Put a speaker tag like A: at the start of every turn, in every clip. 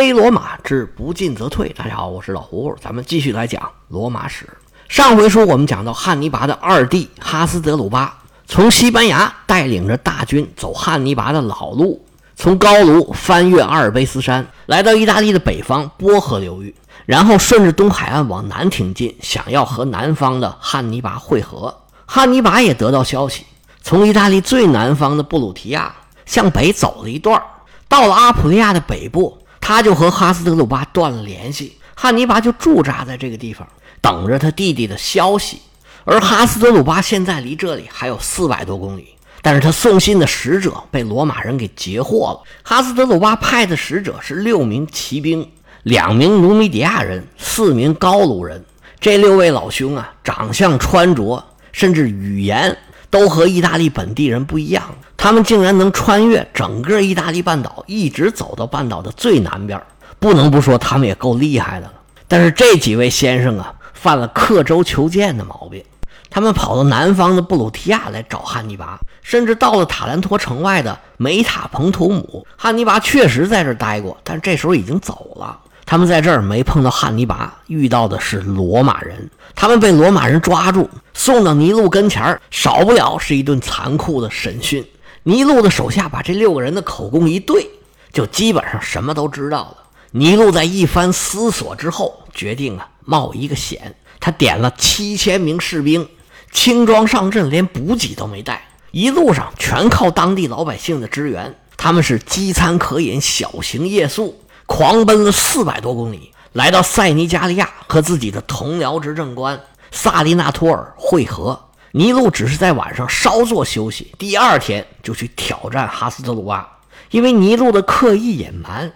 A: 非罗马之不进则退。大家好，我是老胡，咱们继续来讲罗马史。上回书我们讲到汉尼拔的二弟哈斯德鲁巴从西班牙带领着大军走汉尼拔的老路，从高卢翻越阿尔卑斯山，来到意大利的北方波河流域，然后顺着东海岸往南挺进，想要和南方的汉尼拔会合。汉尼拔也得到消息，从意大利最南方的布鲁提亚向北走了一段，到了阿普利亚的北部。他就和哈斯德鲁巴断了联系，汉尼拔就驻扎在这个地方，等着他弟弟的消息。而哈斯德鲁巴现在离这里还有四百多公里，但是他送信的使者被罗马人给截获了。哈斯德鲁巴派的使者是六名骑兵，两名努米底亚人，四名高卢人。这六位老兄啊，长相、穿着，甚至语言。都和意大利本地人不一样，他们竟然能穿越整个意大利半岛，一直走到半岛的最南边。不能不说他们也够厉害的了。但是这几位先生啊，犯了刻舟求剑的毛病。他们跑到南方的布鲁提亚来找汉尼拔，甚至到了塔兰托城外的梅塔彭图姆。汉尼拔确实在这待过，但这时候已经走了。他们在这儿没碰到汉尼拔，遇到的是罗马人。他们被罗马人抓住，送到尼禄跟前儿少不了是一顿残酷的审讯。尼禄的手下把这六个人的口供一对，就基本上什么都知道了。尼禄在一番思索之后，决定啊冒一个险。他点了七千名士兵，轻装上阵，连补给都没带，一路上全靠当地老百姓的支援。他们是饥餐渴饮，小行夜宿。狂奔了四百多公里，来到塞尼加利亚，和自己的同僚执政官萨利纳托尔会合。尼禄只是在晚上稍作休息，第二天就去挑战哈斯德鲁巴。因为尼禄的刻意隐瞒，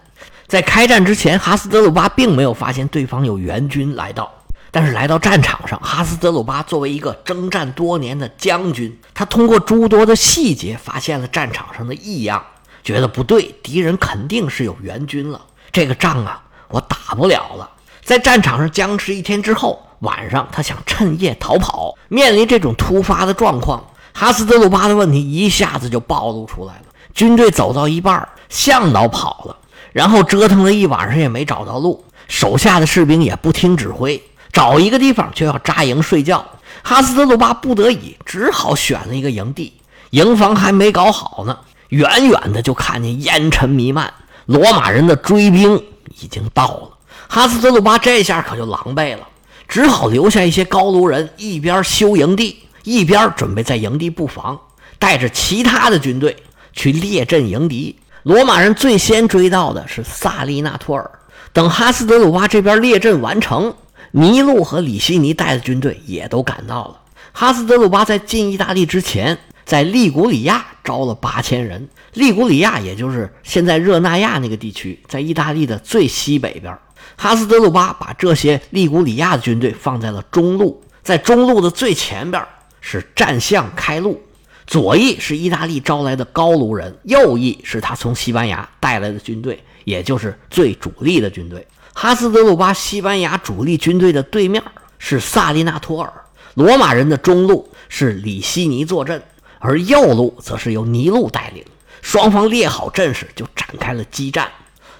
A: 在开战之前，哈斯德鲁巴并没有发现对方有援军来到。但是来到战场上，哈斯德鲁巴作为一个征战多年的将军，他通过诸多的细节发现了战场上的异样，觉得不对，敌人肯定是有援军了。这个仗啊，我打不了了。在战场上僵持一天之后，晚上他想趁夜逃跑。面临这种突发的状况，哈斯德鲁巴的问题一下子就暴露出来了。军队走到一半，向导跑了，然后折腾了一晚上也没找到路，手下的士兵也不听指挥，找一个地方就要扎营睡觉。哈斯德鲁巴不得已，只好选了一个营地。营房还没搞好呢，远远的就看见烟尘弥漫。罗马人的追兵已经到了，哈斯德鲁巴这下可就狼狈了，只好留下一些高卢人，一边修营地，一边准备在营地布防，带着其他的军队去列阵迎敌。罗马人最先追到的是萨利纳托尔，等哈斯德鲁巴这边列阵完成，尼禄和里希尼带的军队也都赶到了。哈斯德鲁巴在进意大利之前。在利古里亚招了八千人。利古里亚也就是现在热那亚那个地区，在意大利的最西北边。哈斯德鲁巴把这些利古里亚的军队放在了中路，在中路的最前边是战象开路，左翼是意大利招来的高卢人，右翼是他从西班牙带来的军队，也就是最主力的军队。哈斯德鲁巴西班牙主力军队的对面是萨利纳托尔，罗马人的中路是里希尼坐镇。而右路则是由尼禄带领，双方列好阵势就展开了激战。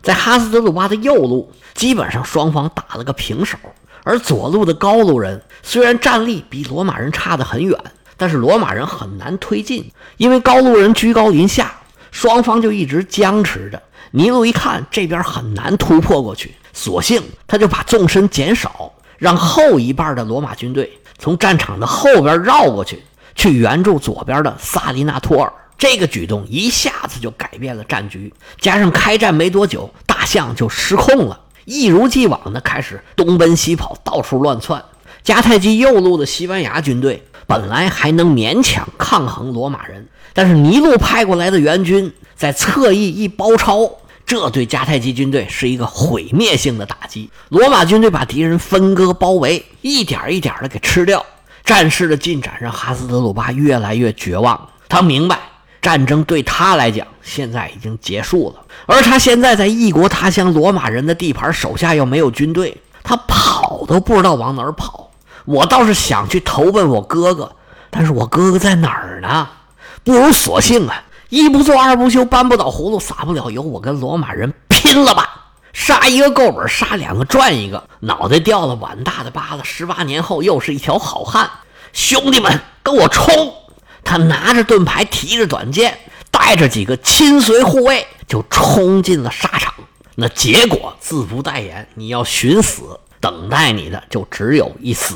A: 在哈斯德鲁巴的右路，基本上双方打了个平手。而左路的高卢人虽然战力比罗马人差得很远，但是罗马人很难推进，因为高卢人居高临下，双方就一直僵持着。尼禄一看这边很难突破过去，索性他就把纵深减少，让后一半的罗马军队从战场的后边绕过去。去援助左边的萨利纳托尔，这个举动一下子就改变了战局。加上开战没多久，大象就失控了，一如既往的开始东奔西跑，到处乱窜。迦太基右路的西班牙军队本来还能勉强抗衡罗马人，但是尼禄派过来的援军在侧翼一包抄，这对迦太基军队是一个毁灭性的打击。罗马军队把敌人分割包围，一点一点的给吃掉。战事的进展让哈斯德鲁巴越来越绝望。他明白，战争对他来讲现在已经结束了。而他现在在异国他乡，罗马人的地盘，手下又没有军队，他跑都不知道往哪儿跑。我倒是想去投奔我哥哥，但是我哥哥在哪儿呢？不如索性啊，一不做二不休，搬不倒葫芦撒不了油，我跟罗马人拼了吧！杀一个够本，杀两个赚一个，脑袋掉了碗大的疤子。十八年后又是一条好汉，兄弟们跟我冲！他拿着盾牌，提着短剑，带着几个亲随护卫，就冲进了沙场。那结果自不待言，你要寻死，等待你的就只有一死。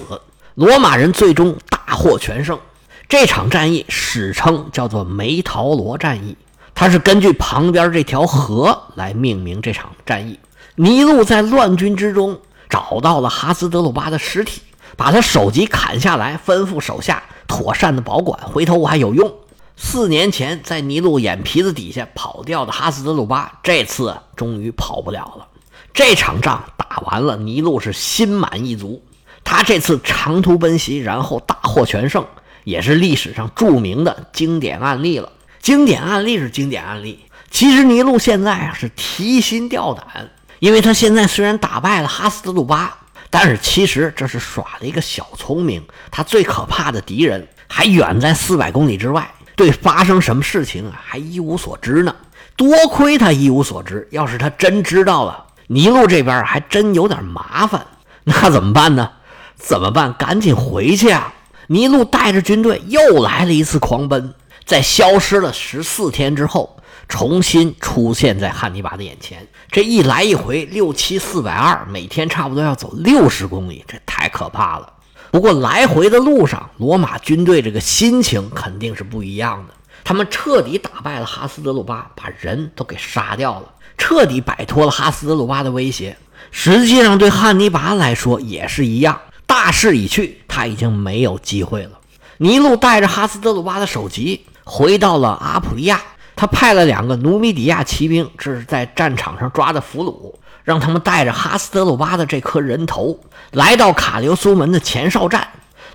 A: 罗马人最终大获全胜。这场战役史称叫做梅陶罗战役，它是根据旁边这条河来命名这场战役。尼禄在乱军之中找到了哈斯德鲁巴的尸体，把他首级砍下来，吩咐手下妥善的保管，回头我还有用。四年前在尼禄眼皮子底下跑掉的哈斯德鲁巴，这次终于跑不了了。这场仗打完了，尼禄是心满意足。他这次长途奔袭，然后大获全胜，也是历史上著名的经典案例了。经典案例是经典案例，其实尼禄现在啊是提心吊胆。因为他现在虽然打败了哈斯德鲁巴，但是其实这是耍了一个小聪明。他最可怕的敌人还远在四百公里之外，对发生什么事情啊还一无所知呢。多亏他一无所知，要是他真知道了，尼禄这边还真有点麻烦。那怎么办呢？怎么办？赶紧回去啊！尼禄带着军队又来了一次狂奔，在消失了十四天之后。重新出现在汉尼拔的眼前，这一来一回六七四百二，每天差不多要走六十公里，这太可怕了。不过来回的路上，罗马军队这个心情肯定是不一样的。他们彻底打败了哈斯德鲁巴，把人都给杀掉了，彻底摆脱了哈斯德鲁巴的威胁。实际上，对汉尼拔来说也是一样，大势已去，他已经没有机会了。尼禄带着哈斯德鲁巴的首级回到了阿普利亚。他派了两个努米底亚骑兵，这是在战场上抓的俘虏，让他们带着哈斯德鲁巴的这颗人头来到卡留苏门的前哨站。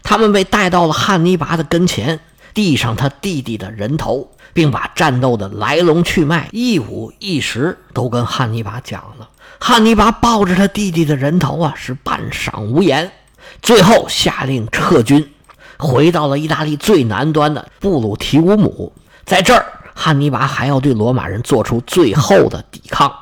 A: 他们被带到了汉尼拔的跟前，递上他弟弟的人头，并把战斗的来龙去脉一五一十都跟汉尼拔讲了。汉尼拔抱着他弟弟的人头啊，是半晌无言。最后下令撤军，回到了意大利最南端的布鲁提乌姆，在这儿。汉尼拔还要对罗马人做出最后的抵抗。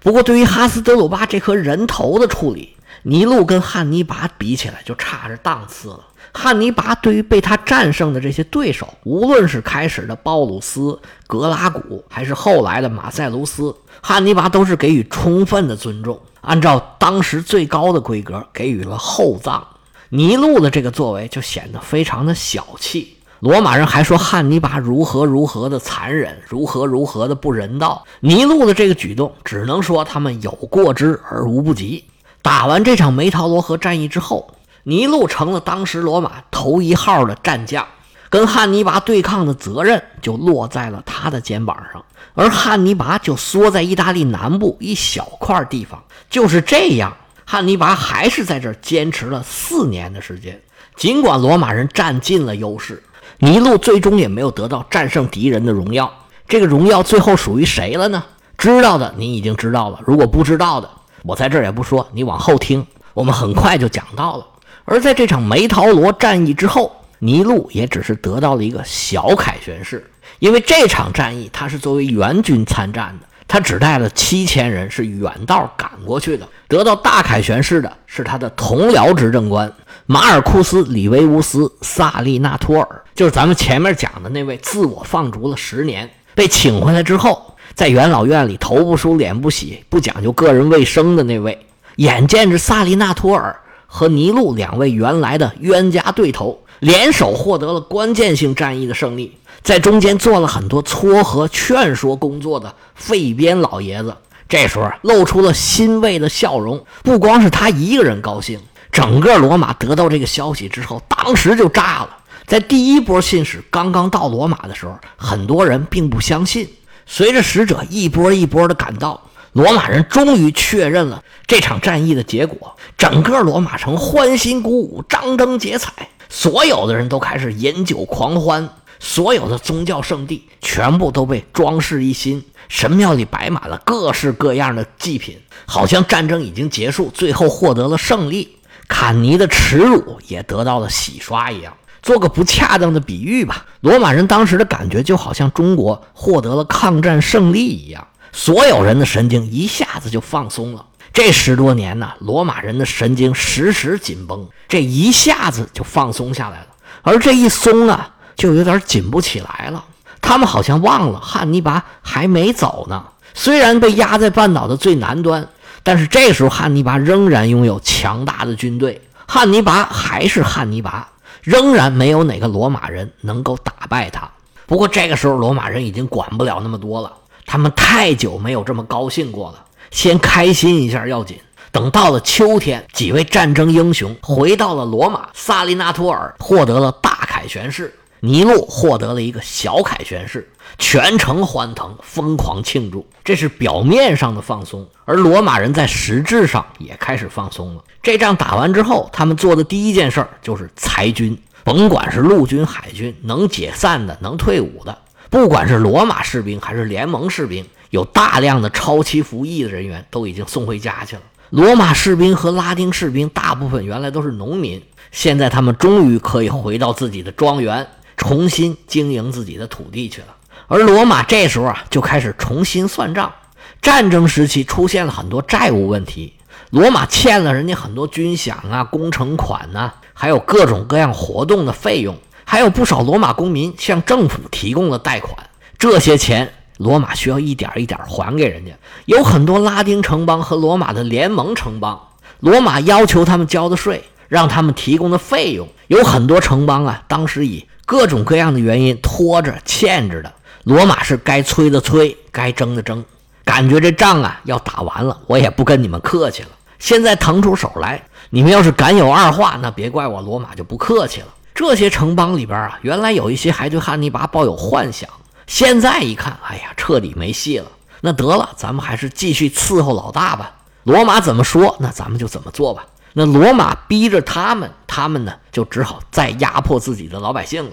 A: 不过，对于哈斯德鲁巴这颗人头的处理，尼禄跟汉尼拔比起来就差着档次了。汉尼拔对于被他战胜的这些对手，无论是开始的鲍鲁斯、格拉古，还是后来的马塞卢斯，汉尼拔都是给予充分的尊重，按照当时最高的规格给予了厚葬。尼禄的这个作为就显得非常的小气。罗马人还说汉尼拔如何如何的残忍，如何如何的不人道。尼禄的这个举动，只能说他们有过之而无不及。打完这场梅陶罗河战役之后，尼禄成了当时罗马头一号的战将，跟汉尼拔对抗的责任就落在了他的肩膀上，而汉尼拔就缩在意大利南部一小块地方。就是这样，汉尼拔还是在这儿坚持了四年的时间，尽管罗马人占尽了优势。尼禄最终也没有得到战胜敌人的荣耀，这个荣耀最后属于谁了呢？知道的您已经知道了，如果不知道的，我在这儿也不说，你往后听，我们很快就讲到了。而在这场梅陶罗战役之后，尼禄也只是得到了一个小凯旋式，因为这场战役他是作为援军参战的，他只带了七千人，是远道赶过去的。得到大凯旋式的是他的同僚执政官。马尔库斯·里维乌斯·萨利纳托尔，就是咱们前面讲的那位自我放逐了十年，被请回来之后，在元老院里头不梳脸不洗，不讲究个人卫生的那位。眼见着萨利纳托尔和尼禄两位原来的冤家对头联手获得了关键性战役的胜利，在中间做了很多撮合劝说工作的费边老爷子，这时候露出了欣慰的笑容。不光是他一个人高兴。整个罗马得到这个消息之后，当时就炸了。在第一波信使刚刚到罗马的时候，很多人并不相信。随着使者一波一波的赶到，罗马人终于确认了这场战役的结果。整个罗马城欢欣鼓舞，张灯结彩，所有的人都开始饮酒狂欢。所有的宗教圣地全部都被装饰一新，神庙里摆满了各式各样的祭品，好像战争已经结束，最后获得了胜利。坎尼的耻辱也得到了洗刷一样，做个不恰当的比喻吧，罗马人当时的感觉就好像中国获得了抗战胜利一样，所有人的神经一下子就放松了。这十多年呢，罗马人的神经时时紧绷，这一下子就放松下来了。而这一松啊，就有点紧不起来了。他们好像忘了汉尼拔还没走呢。虽然被压在半岛的最南端，但是这时候汉尼拔仍然拥有强大的军队。汉尼拔还是汉尼拔，仍然没有哪个罗马人能够打败他。不过这个时候，罗马人已经管不了那么多了。他们太久没有这么高兴过了。先开心一下要紧。等到了秋天，几位战争英雄回到了罗马。萨利纳托尔获得了大凯旋式，尼禄获得了一个小凯旋式，全城欢腾，疯狂庆祝。这是表面上的放松，而罗马人在实质上也开始放松了。这仗打完之后，他们做的第一件事儿就是裁军，甭管是陆军、海军，能解散的、能退伍的，不管是罗马士兵还是联盟士兵。有大量的超期服役的人员都已经送回家去了。罗马士兵和拉丁士兵大部分原来都是农民，现在他们终于可以回到自己的庄园，重新经营自己的土地去了。而罗马这时候啊，就开始重新算账。战争时期出现了很多债务问题，罗马欠了人家很多军饷啊、工程款呐，还有各种各样活动的费用，还有不少罗马公民向政府提供了贷款，这些钱。罗马需要一点一点还给人家，有很多拉丁城邦和罗马的联盟城邦，罗马要求他们交的税，让他们提供的费用，有很多城邦啊，当时以各种各样的原因拖着欠着的。罗马是该催的催，该争的争，感觉这仗啊要打完了，我也不跟你们客气了。现在腾出手来，你们要是敢有二话，那别怪我罗马就不客气了。这些城邦里边啊，原来有一些还对汉尼拔抱有幻想。现在一看，哎呀，彻底没戏了。那得了，咱们还是继续伺候老大吧。罗马怎么说，那咱们就怎么做吧。那罗马逼着他们，他们呢就只好再压迫自己的老百姓了。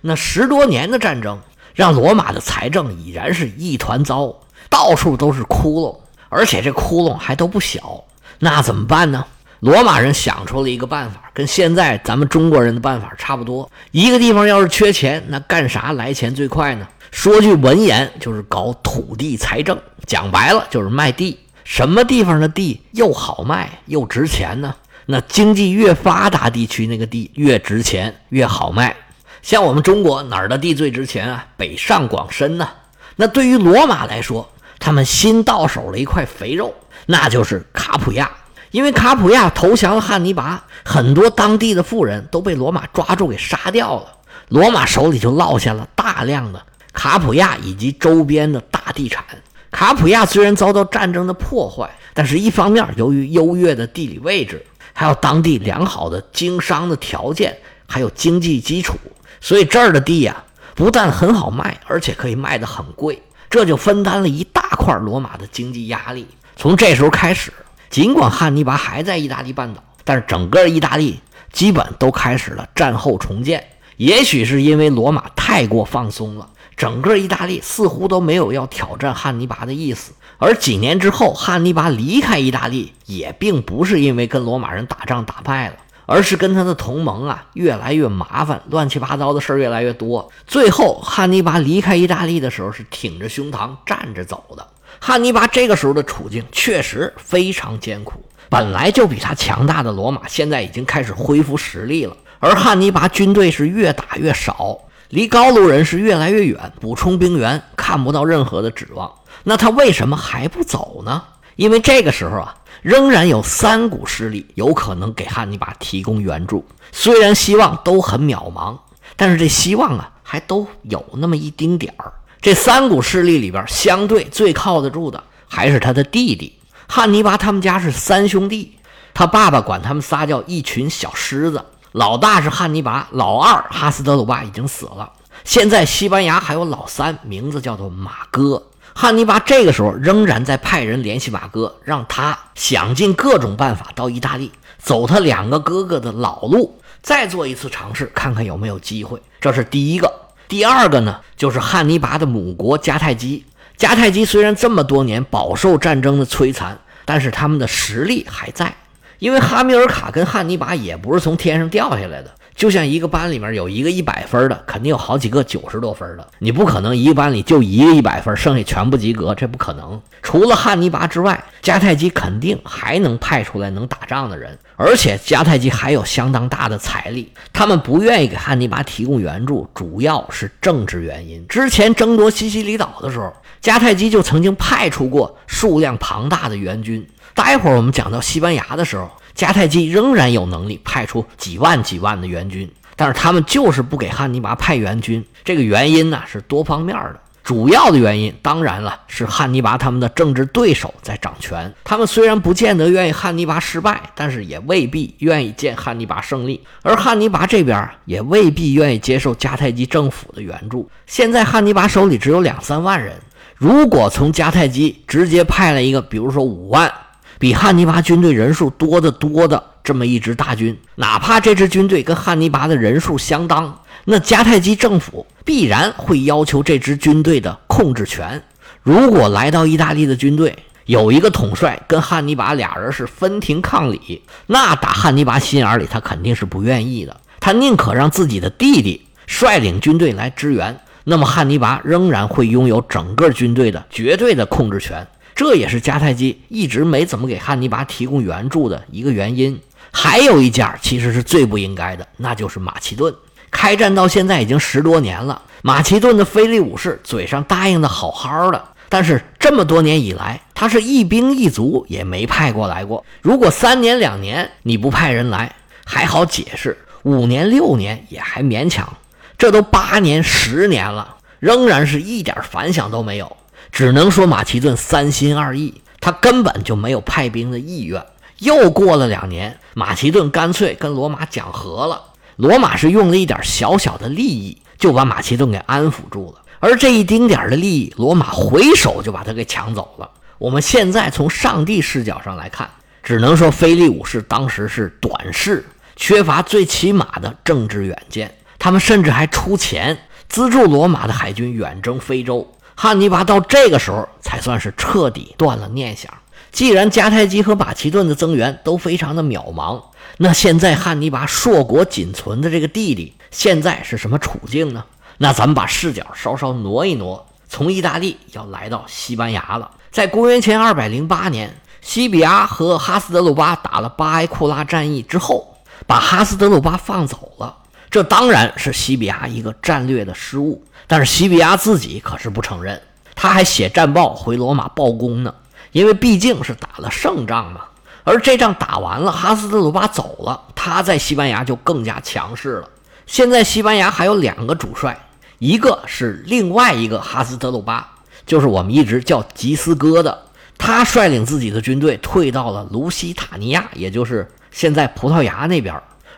A: 那十多年的战争，让罗马的财政已然是一团糟，到处都是窟窿，而且这窟窿还都不小。那怎么办呢？罗马人想出了一个办法，跟现在咱们中国人的办法差不多。一个地方要是缺钱，那干啥来钱最快呢？说句文言，就是搞土地财政，讲白了就是卖地。什么地方的地又好卖又值钱呢？那经济越发达地区，那个地越值钱越好卖。像我们中国哪儿的地最值钱啊？北上广深呢？那对于罗马来说，他们新到手了一块肥肉，那就是卡普亚。因为卡普亚投降了汉尼拔，很多当地的富人都被罗马抓住给杀掉了，罗马手里就落下了大量的。卡普亚以及周边的大地产。卡普亚虽然遭到战争的破坏，但是一方面由于优越的地理位置，还有当地良好的经商的条件，还有经济基础，所以这儿的地呀不但很好卖，而且可以卖得很贵。这就分担了一大块罗马的经济压力。从这时候开始，尽管汉尼拔还在意大利半岛，但是整个意大利基本都开始了战后重建。也许是因为罗马太过放松了。整个意大利似乎都没有要挑战汉尼拔的意思，而几年之后，汉尼拔离开意大利也并不是因为跟罗马人打仗打败了，而是跟他的同盟啊越来越麻烦，乱七八糟的事儿越来越多。最后，汉尼拔离开意大利的时候是挺着胸膛站着走的。汉尼拔这个时候的处境确实非常艰苦，本来就比他强大的罗马现在已经开始恢复实力了，而汉尼拔军队是越打越少。离高卢人是越来越远，补充兵员看不到任何的指望。那他为什么还不走呢？因为这个时候啊，仍然有三股势力有可能给汉尼拔提供援助。虽然希望都很渺茫，但是这希望啊，还都有那么一丁点儿。这三股势力里边，相对最靠得住的还是他的弟弟汉尼拔。他们家是三兄弟，他爸爸管他们仨叫一群小狮子。老大是汉尼拔，老二哈斯德鲁巴已经死了。现在西班牙还有老三，名字叫做马哥。汉尼拔这个时候仍然在派人联系马哥，让他想尽各种办法到意大利，走他两个哥哥的老路，再做一次尝试，看看有没有机会。这是第一个。第二个呢，就是汉尼拔的母国迦太基。迦太基虽然这么多年饱受战争的摧残，但是他们的实力还在。因为哈米尔卡跟汉尼拔也不是从天上掉下来的，就像一个班里面有一个一百分的，肯定有好几个九十多分的。你不可能一个班里就一个一百分，剩下全部及格，这不可能。除了汉尼拔之外，迦太基肯定还能派出来能打仗的人，而且迦太基还有相当大的财力。他们不愿意给汉尼拔提供援助，主要是政治原因。之前争夺西西里岛的时候，迦太基就曾经派出过数量庞大的援军。待会儿我们讲到西班牙的时候。迦太基仍然有能力派出几万几万的援军，但是他们就是不给汉尼拔派援军。这个原因呢是多方面的，主要的原因当然了是汉尼拔他们的政治对手在掌权。他们虽然不见得愿意汉尼拔失败，但是也未必愿意见汉尼拔胜利。而汉尼拔这边也未必愿意接受迦太基政府的援助。现在汉尼拔手里只有两三万人，如果从迦太基直接派了一个，比如说五万。比汉尼拔军队人数多得多的这么一支大军，哪怕这支军队跟汉尼拔的人数相当，那迦太基政府必然会要求这支军队的控制权。如果来到意大利的军队有一个统帅跟汉尼拔俩人是分庭抗礼，那打汉尼拔心眼里他肯定是不愿意的，他宁可让自己的弟弟率领军队来支援，那么汉尼拔仍然会拥有整个军队的绝对的控制权。这也是迦太基一直没怎么给汉尼拔提供援助的一个原因。还有一家其实是最不应该的，那就是马其顿。开战到现在已经十多年了，马其顿的菲利武士嘴上答应的好好的，但是这么多年以来，他是一兵一卒也没派过来过。如果三年两年你不派人来，还好解释；五年六年也还勉强。这都八年十年了，仍然是一点反响都没有。只能说马其顿三心二意，他根本就没有派兵的意愿。又过了两年，马其顿干脆跟罗马讲和了。罗马是用了一点小小的利益，就把马其顿给安抚住了。而这一丁点的利益，罗马回手就把他给抢走了。我们现在从上帝视角上来看，只能说菲利武士当时是短视，缺乏最起码的政治远见。他们甚至还出钱资助罗马的海军远征非洲。汉尼拔到这个时候才算是彻底断了念想。既然迦太基和马其顿的增援都非常的渺茫，那现在汉尼拔硕果仅存的这个弟弟现在是什么处境呢？那咱们把视角稍稍挪一挪，从意大利要来到西班牙了。在公元前二百零八年，西比亚和哈斯德鲁巴打了巴埃库拉战役之后，把哈斯德鲁巴放走了。这当然是西比亚一个战略的失误，但是西比亚自己可是不承认，他还写战报回罗马报功呢。因为毕竟是打了胜仗嘛，而这仗打完了，哈斯德鲁巴走了，他在西班牙就更加强势了。现在西班牙还有两个主帅，一个是另外一个哈斯德鲁巴，就是我们一直叫吉斯哥的，他率领自己的军队退到了卢西塔尼亚，也就是现在葡萄牙那边。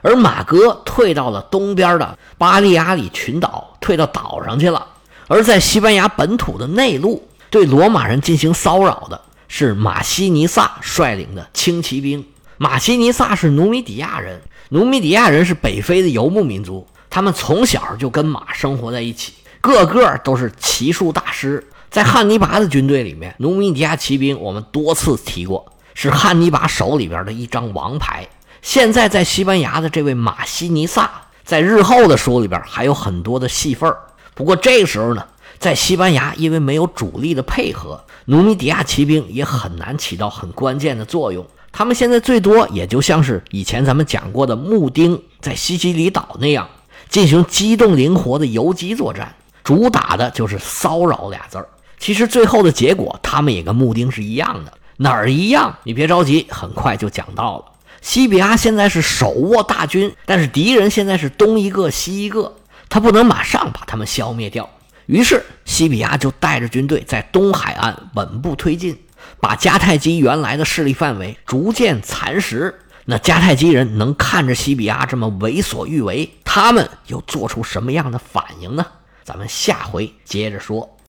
A: 而马哥退到了东边的巴利亚里群岛，退到岛上去了。而在西班牙本土的内陆，对罗马人进行骚扰的是马西尼萨率领的轻骑兵。马西尼萨是努米底亚人，努米底亚人是北非的游牧民族，他们从小就跟马生活在一起，个个都是骑术大师。在汉尼拔的军队里面，努米底亚骑兵我们多次提过，是汉尼拔手里边的一张王牌。现在在西班牙的这位马西尼萨，在日后的书里边还有很多的戏份。不过这个时候呢，在西班牙因为没有主力的配合，努米底亚骑兵也很难起到很关键的作用。他们现在最多也就像是以前咱们讲过的穆丁在西西里岛那样，进行机动灵活的游击作战，主打的就是骚扰俩字儿。其实最后的结果，他们也跟穆丁是一样的，哪儿一样？你别着急，很快就讲到了。西比亚现在是手握大军，但是敌人现在是东一个西一个，他不能马上把他们消灭掉。于是西比亚就带着军队在东海岸稳步推进，把迦太基原来的势力范围逐渐蚕食。那迦太基人能看着西比亚这么为所欲为，他们又做出什么样的反应呢？咱们下回接着说。